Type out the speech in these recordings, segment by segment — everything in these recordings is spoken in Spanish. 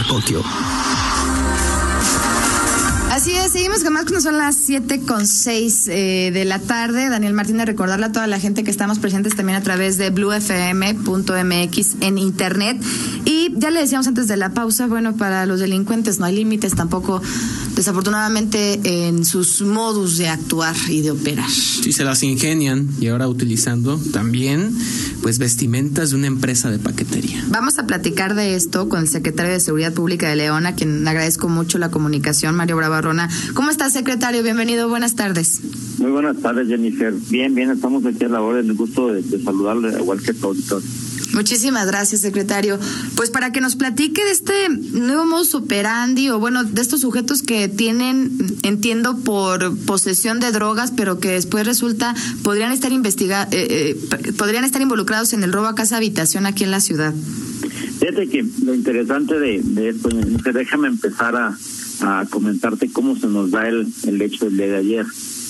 Omar Cotio. Así es, seguimos con más cuando son las 7 con 6 eh, de la tarde. Daniel Martínez, recordarle a toda la gente que estamos presentes también a través de bluefm.mx en internet. Y ya le decíamos antes de la pausa, bueno, para los delincuentes no hay límites tampoco, desafortunadamente, en sus modus de actuar y de operar. Sí, se las ingenian y ahora utilizando también, pues, vestimentas de una empresa de paquetería. Vamos a platicar de esto con el secretario de Seguridad Pública de León, a quien agradezco mucho la comunicación, Mario Bravo ¿Cómo está, secretario? Bienvenido, buenas tardes. Muy buenas tardes, Jennifer. Bien, bien, estamos aquí a la hora, el gusto de, saludarle, igual que todos. Muchísimas gracias, secretario. Pues para que nos platique de este nuevo modus operandi, o bueno, de estos sujetos que tienen, entiendo, por posesión de drogas, pero que después resulta podrían estar investiga eh, eh, podrían estar involucrados en el robo a casa habitación aquí en la ciudad. Fíjate que lo interesante de, de esto, déjame empezar a, a comentarte cómo se nos da el, el hecho del día de ayer.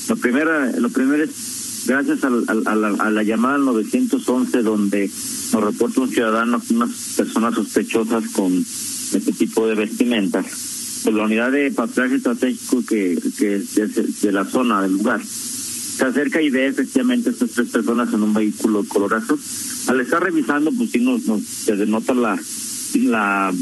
Lo primero, lo primero es gracias a, la, a la llamada al 911 donde nos reporta un ciudadano unas personas sospechosas con este tipo de vestimentas. Pues la unidad de patrullaje estratégico que, que es de, la zona, del lugar, se acerca y ve efectivamente a estas tres personas en un vehículo color azul. Al estar revisando, pues sí nos, nos se denota la, la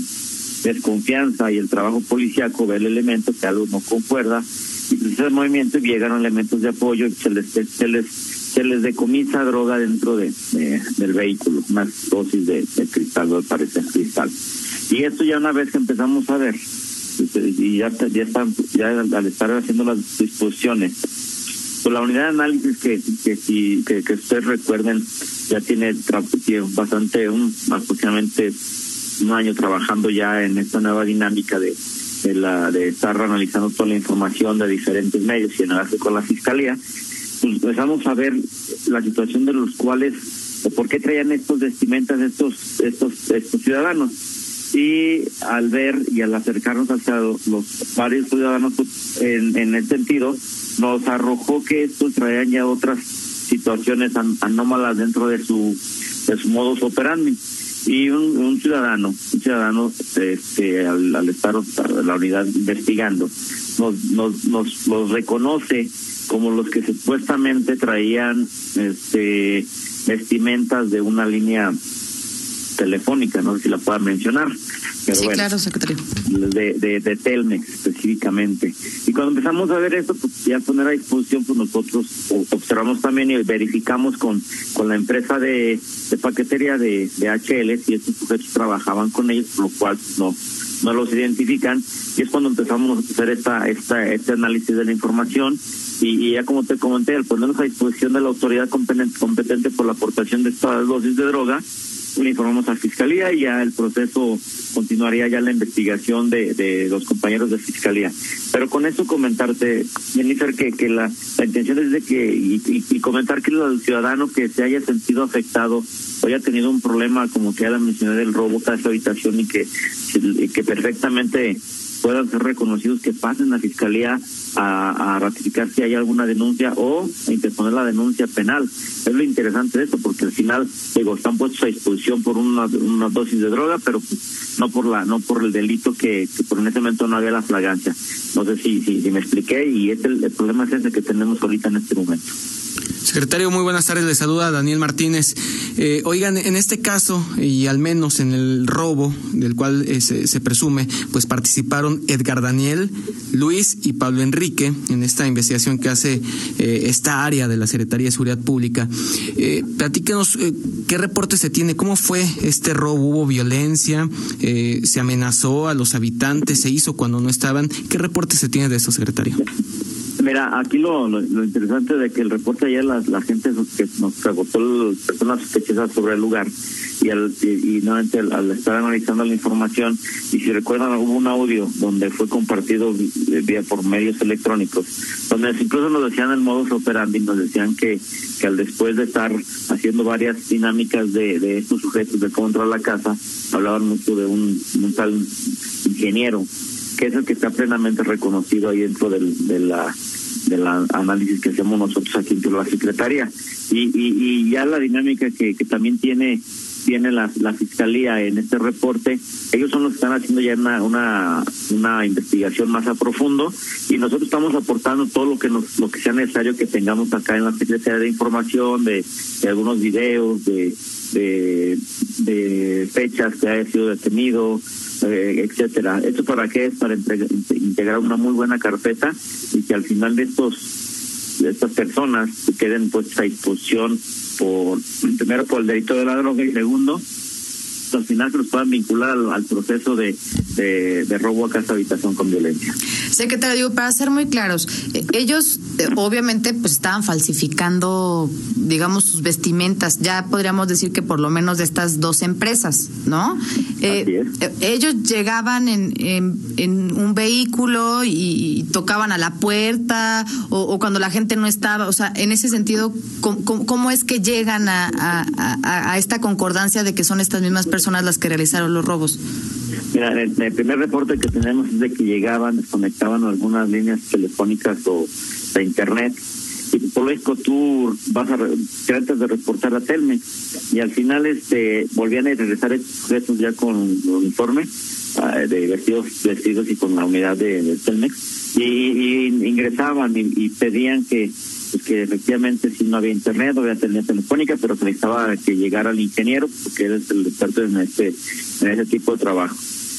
desconfianza y el trabajo policíaco ve el elemento que algo no concuerda. Y ese movimiento llegaron elementos de apoyo y se les se les se les decomisa droga dentro de, del vehículo una dosis de, cristal al parecer cristal. Y esto ya una vez que empezamos a ver y ya ya están ya al estar haciendo las disposiciones pues la unidad de análisis que que si que, ustedes recuerden ya tiene bastante un aproximadamente un año trabajando ya en esta nueva dinámica de, de, la, de estar analizando toda la información de diferentes medios y enlace con la fiscalía, pues empezamos a ver la situación de los cuales o por qué traían estos vestimentas estos estos estos ciudadanos. Y al ver y al acercarnos hacia los varios ciudadanos pues, en, en ese sentido nos arrojó que estos traían ya otras situaciones anómalas dentro de su de su modus operandi. Y un, ciudadano, un ciudadano este, al, estar la unidad investigando, nos, nos, nos los reconoce como los que supuestamente traían este vestimentas de una línea telefónica, no sé si la pueda mencionar. sí, claro, secretario. De, de, de, Telmex específicamente. Y cuando empezamos a ver esto, pues ya poner a disposición, pues nosotros observamos también y verificamos con, con la empresa de, de paquetería de, de HL si estos sujetos trabajaban con ellos, lo cual no no los identifican y es cuando empezamos a hacer esta esta este análisis de la información y, ya como te comenté al ponernos a disposición de la autoridad competente, competente por la aportación de estas dosis de droga le informamos a Fiscalía y ya el proceso continuaría ya la investigación de, de los compañeros de Fiscalía. Pero con eso comentarte, Jennifer, que, que la, la intención es de que, y, comentar que el ciudadano que se haya sentido afectado o haya tenido un problema, como que ya la mencioné del robo esa habitación y que, que perfectamente puedan ser reconocidos, que pasen a fiscalía a, a, ratificar si hay alguna denuncia o a interponer la denuncia penal. Es lo interesante de esto, porque al final, digo, están puestos a disposición por una, una dosis de droga, pero pues, no por la no por el delito que, que, por en ese momento no había la flagancia. No sé si, si, si me expliqué y este, el problema es ese que tenemos ahorita en este momento. Secretario, muy buenas tardes. Le saluda Daniel Martínez. Eh, oigan, en este caso, y al menos en el robo del cual eh, se, presume, pues participaron Edgar Daniel, Luis y Pablo Enrique en esta investigación que hace eh, esta área de la Secretaría de Seguridad Pública. Platíquenos qué reporte se tiene, cómo fue este robo, hubo violencia, se amenazó a los habitantes, se hizo cuando no estaban. ¿Qué reporte se tiene de eso, secretario? Mira, aquí lo, lo, interesante de que el reporte ayer la, la gente que nos preguntó personas sospechosas sobre el lugar y, al, y, nuevamente al, estar analizando la información y si recuerdan hubo un audio donde fue compartido vía por medios electrónicos donde incluso nos decían el modus operandi nos decían que que al después de estar haciendo varias dinámicas de, de estos sujetos de cómo entrar a la casa hablaban mucho de un, un tal ingeniero que es el que está plenamente reconocido ahí dentro del, de la del análisis que hacemos nosotros aquí en la Secretaría. Y, y, ya la dinámica que, que también tiene viene la, la fiscalía en este reporte, ellos son los que están haciendo ya una, una, una investigación más a profundo y nosotros estamos aportando todo lo que nos, lo que sea necesario que tengamos acá en la Secretaría de Información, de, de algunos videos, de, de, de fechas que haya sido detenido, eh, etcétera. ¿Esto para qué es? Para integrar una muy buena carpeta y que al final de estos de estas personas queden puestas a disposición por primero por el delito de la droga y segundo al final se los puedan vincular al, proceso de, de, robo a casa habitación con violencia. Secretario, digo, para ser muy claros, eh, ellos eh, obviamente pues estaban falsificando, digamos, sus vestimentas. Ya podríamos decir que por lo menos de estas dos empresas, ¿no? Eh, ellos llegaban en, en, un vehículo y, tocaban a la puerta o, cuando la gente no estaba. O sea, en ese sentido, ¿cómo, es que llegan a, a, a esta concordancia de que son estas mismas personas? personas las que realizaron los robos? Mira, el, primer reporte que tenemos es de que llegaban, desconectaban algunas líneas telefónicas o de internet. Y por lógico tú vas a tratas de reportar a Telmex y al final este volvían a regresar estos ya con uniforme ah, de vestidos vestidos y con la unidad de, Telmex. Y, ingresaban y pedían que pues que efectivamente si no había internet, no había telefónica, pero se necesitaba que llegara el ingeniero, porque él es el experto en este, en ese tipo de trabajo.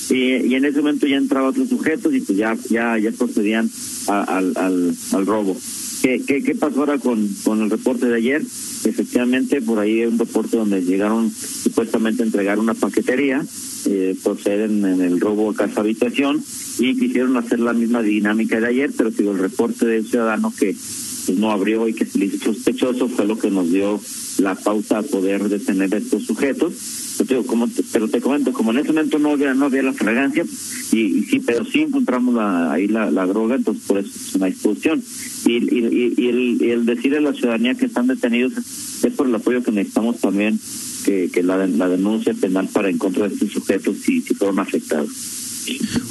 Y, en ese momento ya entraban otros sujetos y pues ya, ya, ya procedían al, al, robo. ¿Qué, qué, ¿Qué pasó ahora con, con el reporte de ayer? Efectivamente, por ahí hay un reporte donde llegaron supuestamente a entregar una paquetería, eh, proceden en el robo a casa habitación y quisieron hacer la misma dinámica de ayer, pero sigo el reporte del ciudadano que pues, no abrió y que se sospechoso fue lo que nos dio la pauta a poder detener a estos sujetos. Pero te, como pero te comento, como en ese momento no había, no había la fragancia, y, sí, pero sí encontramos ahí la, droga, entonces por eso es una disposición. Y, y, el, decirle a la ciudadanía que están detenidos es por el apoyo que necesitamos también que, que la, la denuncia penal para en contra de estos sujetos si, si fueron afectados.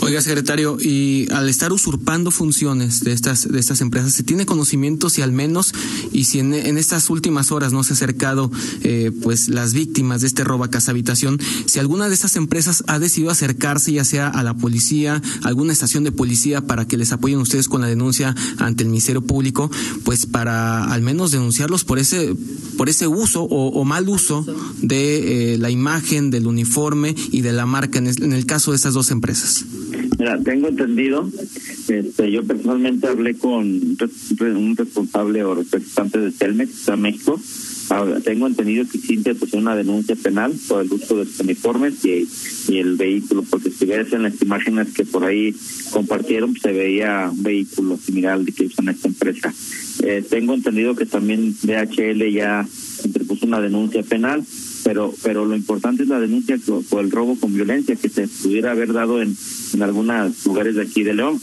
Oiga, secretario, y al estar usurpando funciones de estas de estas empresas, ¿se tiene conocimiento si al menos y si en, estas últimas horas no se ha acercado eh, pues las víctimas de este robo a casa habitación, si alguna de estas empresas ha decidido acercarse ya sea a la policía, alguna estación de policía para que les apoyen ustedes con la denuncia ante el Ministerio Público, pues para al menos denunciarlos por ese por ese uso o, mal uso de eh, la imagen del uniforme y de la marca en el caso de estas dos empresas? Mira, tengo entendido, este, yo personalmente hablé con un responsable o representante de Telmex a México. Tengo entendido que sí pues una denuncia penal por el uso de los uniformes y, y el vehículo, porque si ves en las imágenes que por ahí compartieron, se veía un vehículo similar al que usan esta empresa. Eh, tengo entendido que también DHL ya interpuso una denuncia penal pero pero lo importante es la denuncia por el robo con violencia que se pudiera haber dado en, en algunos lugares de aquí de León.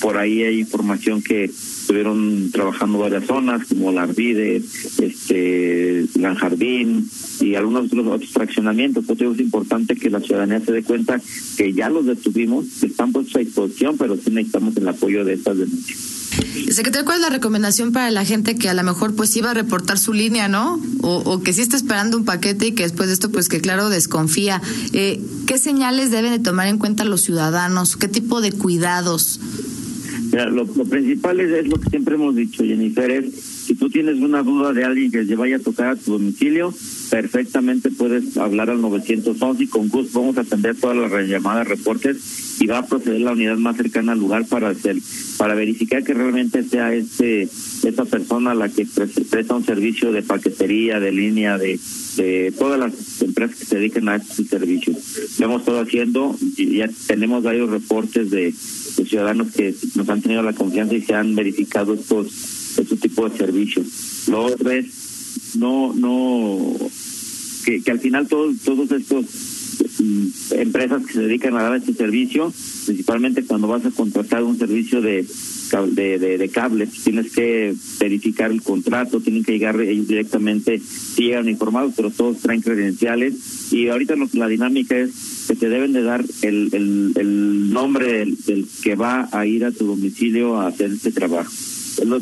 Por ahí hay información que estuvieron trabajando varias zonas como la Arvide, este, Gran Jardín y algunos otros, otros fraccionamientos. Por es importante que la ciudadanía se dé cuenta que ya los detuvimos, que están puestos a disposición, pero sí necesitamos el apoyo de estas denuncias. Secretario, ¿cuál es la recomendación para la gente que a lo mejor pues iba a reportar su línea, ¿no? O, que sí está esperando un paquete y que después de esto pues que claro desconfía. Eh, ¿Qué señales deben de tomar en cuenta los ciudadanos? ¿Qué tipo de cuidados? Lo, principal es, lo que siempre hemos dicho, Jennifer, es si tú tienes una duda de alguien que se vaya a tocar a tu domicilio, perfectamente puedes hablar al 911 y con gusto vamos a atender todas las llamadas, reportes y va a proceder la unidad más cercana al lugar para hacer, para verificar que realmente sea este esa persona la que presta un servicio de paquetería, de línea, de, de todas las empresas que se dedican a este servicio. Lo hemos estado haciendo y ya tenemos varios reportes de ciudadanos que nos han tenido la confianza y se han verificado estos estos tipos de servicios. Lo otro es no no que, que al final todos todos estos mm, empresas que se dedican a dar este servicio, principalmente cuando vas a contratar un servicio de de, de, de cables, tienes que verificar el contrato, tienen que llegar ellos directamente, si llegan informados, pero todos traen credenciales y ahorita lo, la dinámica es que te deben de dar el, el, el nombre del, del, que va a ir a tu domicilio a hacer este trabajo. Es lo,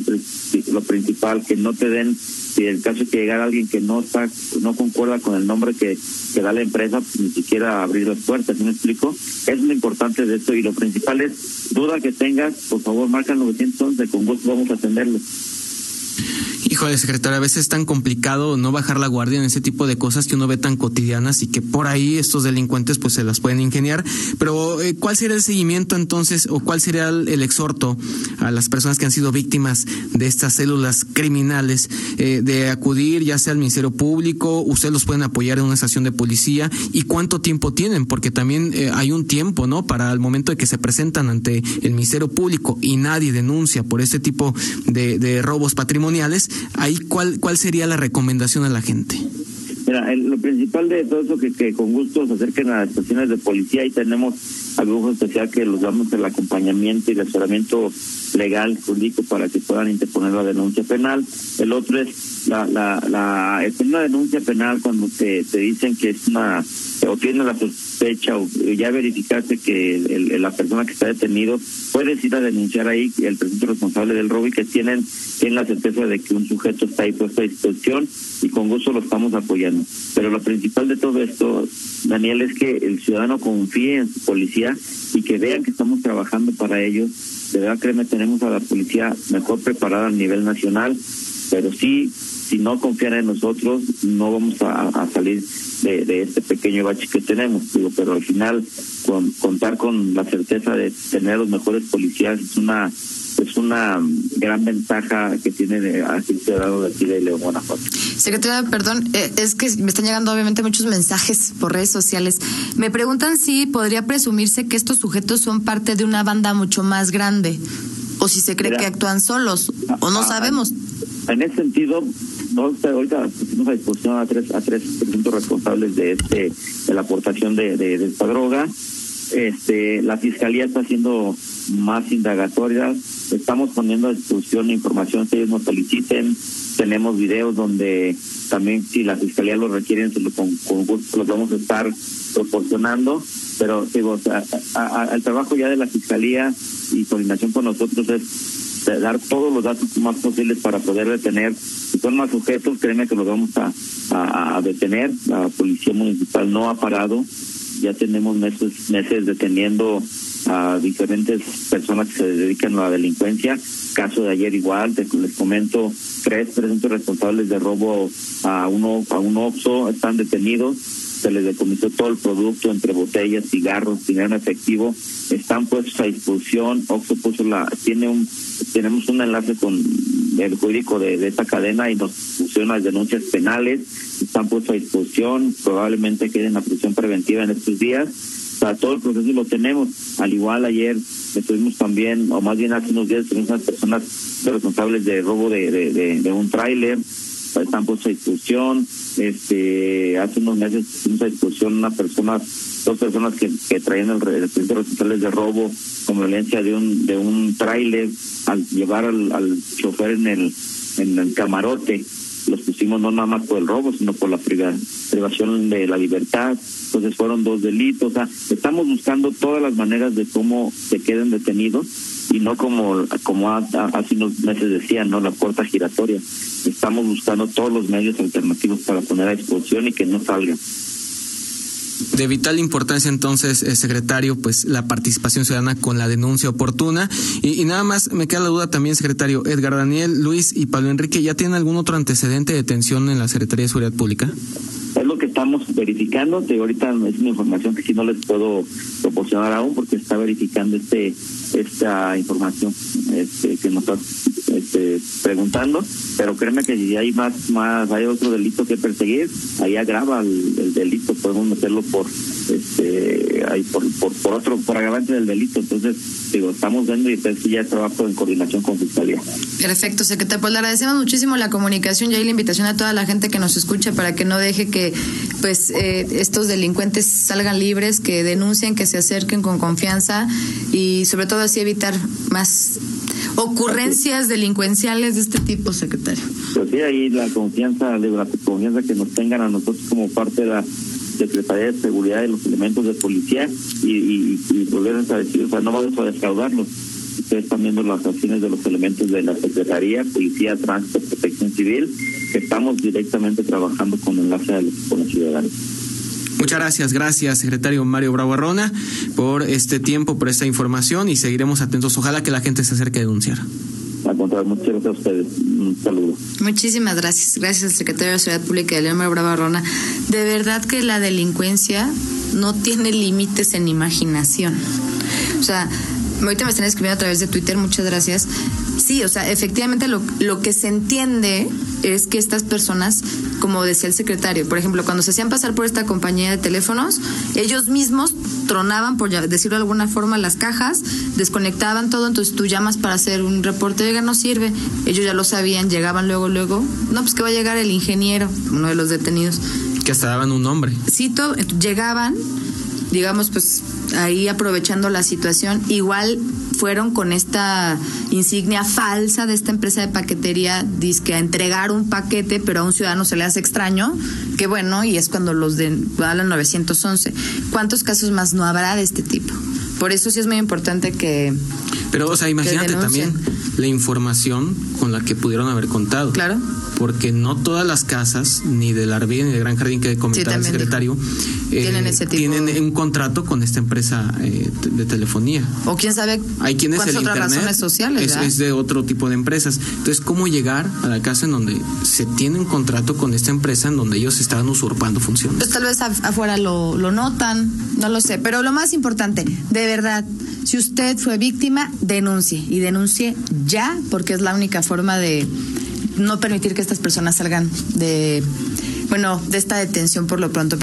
lo principal, que no te den si el caso es que llegara alguien que no está no concuerda con el nombre que, que da la empresa, pues, ni siquiera abrir las puertas, ¿sí me explico? Es lo importante de esto y lo principal es, duda que tengas, por favor marca el 911, con gusto vamos a atenderlo. Híjole, secretario, a veces es tan complicado no bajar la guardia en ese tipo de cosas que uno ve tan cotidianas y que por ahí estos delincuentes pues se las pueden ingeniar. Pero eh, ¿cuál sería el seguimiento entonces o cuál sería el, exhorto a las personas que han sido víctimas de estas células criminales eh, de acudir ya sea al Ministerio Público, ustedes los pueden apoyar en una estación de policía y cuánto tiempo tienen? Porque también eh, hay un tiempo, ¿no? Para el momento de que se presentan ante el Ministerio Público y nadie denuncia por este tipo de, de robos patrimoniales, ahí cuál, cuál sería la recomendación a la gente. Mira, lo principal de todo eso que, que con gusto se acerquen a las estaciones de policía y tenemos algo especial que los damos el acompañamiento y el asesoramiento legal jurídico para que puedan interponer la denuncia penal. El otro es la la la es una denuncia penal cuando te, te dicen que es una o tiene la sospecha o ya verificaste que la persona que está detenido puedes ir a denunciar ahí el presunto responsable del robo y que tienen, tienen la certeza de que un sujeto está ahí puesto a disposición y con gusto lo estamos apoyando. Pero lo principal de todo esto, Daniel, es que el ciudadano confíe en su policía y que vean que estamos trabajando para ellos. De verdad, créeme, tenemos a la policía mejor preparada a nivel nacional, pero sí, si no confían en nosotros, no vamos a, salir de, de, este pequeño bache que tenemos. Digo, pero al final, con, contar con la certeza de tener los mejores policías es una es una gran ventaja que tiene aquí el ciudadano de aquí de León, Guanajuato. Secretaria, perdón, eh, es que me están llegando obviamente muchos mensajes por redes sociales. Me preguntan si podría presumirse que estos sujetos son parte de una banda mucho más grande o si se cree Mira, que actúan solos o no sabemos. En ese sentido, no ahorita pusimos a disposición a tres a tres presuntos responsables de este de la aportación de, de, de esta droga este la fiscalía está haciendo más indagatorias estamos poniendo a disposición información que ellos nos soliciten tenemos videos donde también si la fiscalía lo requiere con, con gusto los vamos a estar proporcionando pero digo a, el trabajo ya de la fiscalía y coordinación con nosotros es dar todos los datos más posibles para poder detener. Si son más sujetos, créeme que los vamos a, a detener. La policía municipal no ha parado. Ya tenemos meses, meses deteniendo a diferentes personas que se dedican a la delincuencia. Caso de ayer igual, les comento, tres presuntos responsables de robo a uno a un OXO están detenidos. Se les decomisó todo el producto entre botellas, cigarros, dinero efectivo, están puestos a disposición, Oxo puso la, tiene un, tenemos un enlace con el jurídico de, de esta cadena y nos pusieron las denuncias penales, están puestos a disposición, probablemente queden a prisión preventiva en estos días, o sea, todo el proceso lo tenemos, al igual ayer estuvimos también, o más bien hace unos días, tuvimos unas personas responsables de robo de, de, de, de un tráiler, están puestos a discusión. Este, hace unos meses pusimos a discusión una persona, dos personas que, que traían el, el responsable de robo con violencia de un de un tráiler al llevar al, al chofer en el en el camarote los pusimos no nada más por el robo, sino por la privación de la libertad. Entonces fueron dos delitos. O estamos buscando todas las maneras de cómo se queden detenidos y no como como hace unos meses decían, no la puerta giratoria. Estamos buscando todos los medios alternativos para poner a disposición y que no salgan. De vital importancia entonces, eh, secretario, pues la participación ciudadana con la denuncia oportuna. Y, y, nada más me queda la duda también, secretario, Edgar Daniel, Luis y Pablo Enrique, ¿ya tienen algún otro antecedente de detención en la Secretaría de Seguridad Pública? Es lo que estamos verificando, de ahorita es una información que sí no les puedo proporcionar aún porque está verificando este esta información este, que nos está este, preguntando, pero créeme que si hay más, más, hay otro delito que perseguir, ahí agrava el, el delito, podemos meterlo por este ahí por, por, por otro, por agravante del delito, entonces digo, estamos viendo y pues ya trabajo en coordinación con Fiscalía. Perfecto, secretario, pues le agradecemos muchísimo la comunicación y ahí la invitación a toda la gente que nos escucha para que no deje que pues eh, estos delincuentes salgan libres, que denuncien, que se acerquen con confianza y sobre todo así evitar más ocurrencias delincuenciales de este tipo, secretario. Pues sí, ahí la confianza, la confianza que nos tengan a nosotros como parte de la Secretaría de Seguridad de los elementos de policía y, y, y volver a decir, o sea, no vamos a defraudarlos. ustedes están viendo las acciones de los elementos de la Secretaría, Policía, Tránsito, Protección Civil, que estamos directamente trabajando con enlace con los ciudadanos. Muchas gracias, gracias, secretario Mario Bravo Arrona, por este tiempo, por esta información y seguiremos atentos. Ojalá que la gente se acerque a denunciar. Al contrario, muchas gracias a ustedes. Un saludo. Muchísimas gracias. Gracias al secretario de Seguridad Pública, de León Mario Bravo Arrona. De verdad que la delincuencia no tiene límites en imaginación. O sea, ahorita me están escribiendo a través de Twitter, muchas gracias. Sí, o sea, efectivamente lo, lo que se entiende es que estas personas, como decía el secretario, por ejemplo, cuando se hacían pasar por esta compañía de teléfonos, ellos mismos tronaban, por decirlo de alguna forma, las cajas, desconectaban todo, entonces tú llamas para hacer un reporte, oiga, no sirve. Ellos ya lo sabían, llegaban luego, luego, no, pues que va a llegar el ingeniero, uno de los detenidos. Que hasta daban un nombre. Sí, todo, llegaban, digamos, pues ahí aprovechando la situación, igual fueron con esta insignia falsa de esta empresa de paquetería, disque a entregar un paquete, pero a un ciudadano se le hace extraño, que bueno, y es cuando los de hablan 911. ¿Cuántos casos más no habrá de este tipo? Por eso sí es muy importante que... Pero, o sea, imagínate también la información con la que pudieron haber contado. Claro porque no todas las casas, ni del Arvide ni del Gran Jardín que comentaba el secretario, eh, tienen, ese tipo tienen un contrato con esta empresa eh, de telefonía. O quién sabe Hay quienes el otras internet razones sociales. Es, es, de otro tipo de empresas. Entonces, ¿cómo llegar a la casa en donde se tiene un contrato con esta empresa en donde ellos estaban usurpando funciones? Pues tal vez afuera lo, lo notan, no lo sé. Pero lo más importante, de verdad, si usted fue víctima, denuncie. Y denuncie ya, porque es la única forma de no permitir que estas personas salgan de, bueno, de esta detención por lo pronto.